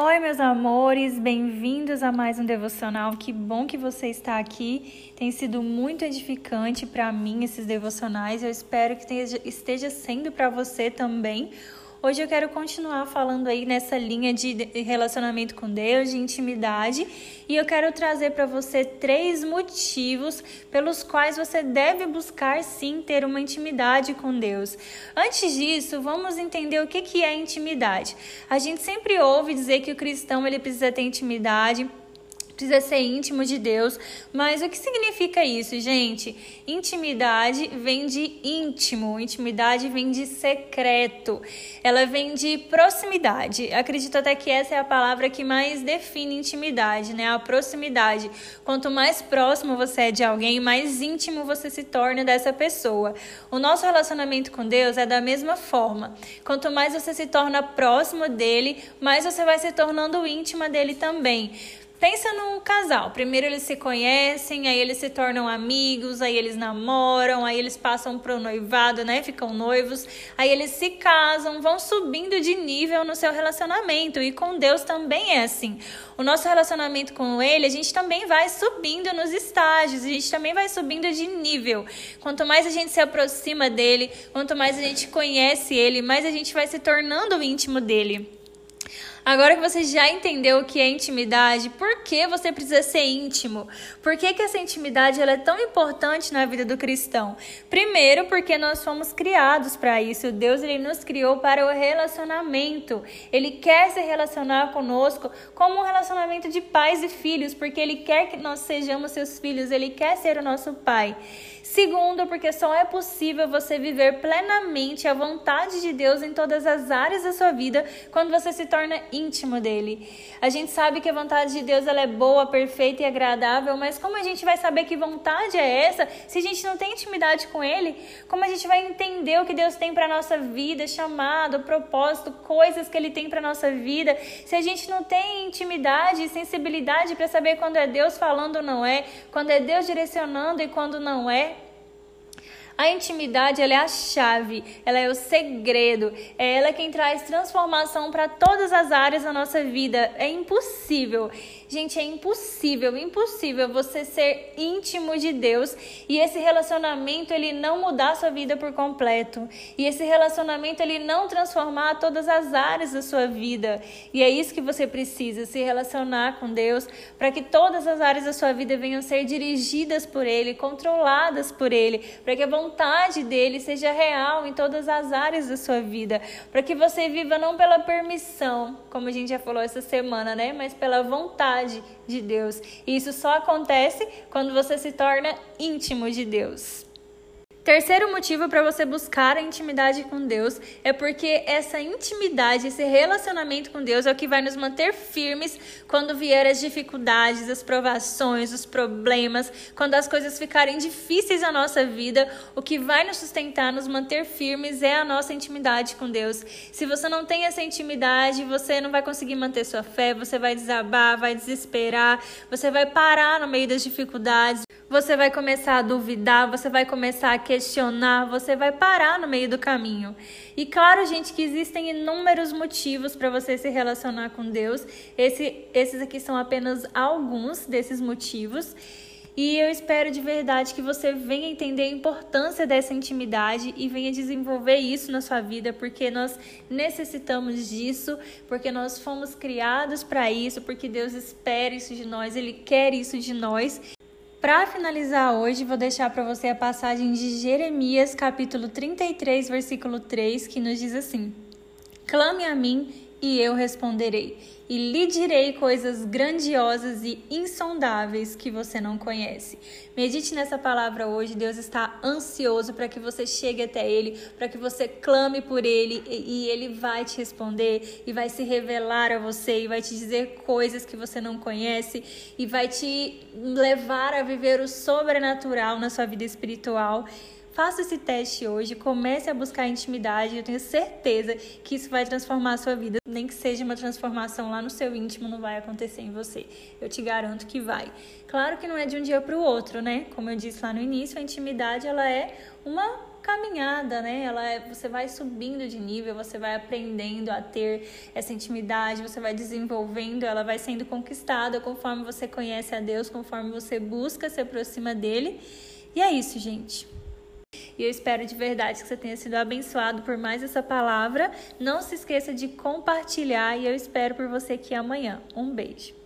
Oi, meus amores, bem-vindos a mais um devocional. Que bom que você está aqui. Tem sido muito edificante para mim esses devocionais. Eu espero que esteja sendo para você também. Hoje eu quero continuar falando aí nessa linha de relacionamento com Deus, de intimidade, e eu quero trazer para você três motivos pelos quais você deve buscar sim ter uma intimidade com Deus. Antes disso, vamos entender o que que é intimidade. A gente sempre ouve dizer que o cristão ele precisa ter intimidade precisa ser íntimo de Deus. Mas o que significa isso, gente? Intimidade vem de íntimo, intimidade vem de secreto, ela vem de proximidade. Acredito até que essa é a palavra que mais define intimidade, né? A proximidade. Quanto mais próximo você é de alguém, mais íntimo você se torna dessa pessoa. O nosso relacionamento com Deus é da mesma forma. Quanto mais você se torna próximo dele, mais você vai se tornando íntima dele também. Pensa num casal. Primeiro eles se conhecem, aí eles se tornam amigos, aí eles namoram, aí eles passam pro noivado, né? Ficam noivos, aí eles se casam, vão subindo de nível no seu relacionamento. E com Deus também é assim. O nosso relacionamento com Ele, a gente também vai subindo nos estágios, a gente também vai subindo de nível. Quanto mais a gente se aproxima dele, quanto mais a gente conhece Ele, mais a gente vai se tornando íntimo dele. Agora que você já entendeu o que é intimidade, por que você precisa ser íntimo? Por que, que essa intimidade é tão importante na vida do cristão? Primeiro, porque nós fomos criados para isso. Deus ele nos criou para o relacionamento. Ele quer se relacionar conosco como um relacionamento de pais e filhos, porque ele quer que nós sejamos seus filhos, ele quer ser o nosso pai. Segundo, porque só é possível você viver plenamente a vontade de Deus em todas as áreas da sua vida quando você se torna íntimo dele. A gente sabe que a vontade de Deus ela é boa, perfeita e agradável, mas como a gente vai saber que vontade é essa se a gente não tem intimidade com ele? Como a gente vai entender o que Deus tem para nossa vida, chamado, propósito, coisas que ele tem para nossa vida, se a gente não tem intimidade e sensibilidade para saber quando é Deus falando ou não é, quando é Deus direcionando e quando não é? A intimidade ela é a chave, ela é o segredo, é ela quem traz transformação para todas as áreas da nossa vida. É impossível Gente, é impossível, impossível você ser íntimo de Deus e esse relacionamento ele não mudar sua vida por completo. E esse relacionamento ele não transformar todas as áreas da sua vida. E é isso que você precisa, se relacionar com Deus, para que todas as áreas da sua vida venham ser dirigidas por ele, controladas por ele, para que a vontade dele seja real em todas as áreas da sua vida, para que você viva não pela permissão, como a gente já falou essa semana, né, mas pela vontade vontade de Deus. E isso só acontece quando você se torna íntimo de Deus. Terceiro motivo para você buscar a intimidade com Deus é porque essa intimidade, esse relacionamento com Deus é o que vai nos manter firmes quando vier as dificuldades, as provações, os problemas, quando as coisas ficarem difíceis na nossa vida, o que vai nos sustentar, nos manter firmes é a nossa intimidade com Deus. Se você não tem essa intimidade, você não vai conseguir manter sua fé, você vai desabar, vai desesperar, você vai parar no meio das dificuldades, você vai começar a duvidar, você vai começar a questionar, você vai parar no meio do caminho. E claro, gente, que existem inúmeros motivos para você se relacionar com Deus. Esse, esses aqui são apenas alguns desses motivos. E eu espero de verdade que você venha entender a importância dessa intimidade e venha desenvolver isso na sua vida, porque nós necessitamos disso, porque nós fomos criados para isso, porque Deus espera isso de nós, Ele quer isso de nós. Para finalizar hoje, vou deixar para você a passagem de Jeremias, capítulo 33, versículo 3, que nos diz assim: Clame a mim e eu responderei e lhe direi coisas grandiosas e insondáveis que você não conhece. Medite nessa palavra hoje. Deus está ansioso para que você chegue até Ele, para que você clame por Ele e Ele vai te responder e vai se revelar a você e vai te dizer coisas que você não conhece e vai te levar a viver o sobrenatural na sua vida espiritual. Faça esse teste hoje, comece a buscar intimidade. Eu tenho certeza que isso vai transformar a sua vida. Nem que seja uma transformação lá no seu íntimo, não vai acontecer em você. Eu te garanto que vai. Claro que não é de um dia para o outro, né? Como eu disse lá no início, a intimidade ela é uma caminhada, né? Ela é, você vai subindo de nível, você vai aprendendo a ter essa intimidade, você vai desenvolvendo, ela vai sendo conquistada conforme você conhece a Deus, conforme você busca se aproxima dele. E é isso, gente. E eu espero de verdade que você tenha sido abençoado por mais essa palavra. Não se esqueça de compartilhar e eu espero por você aqui amanhã. Um beijo.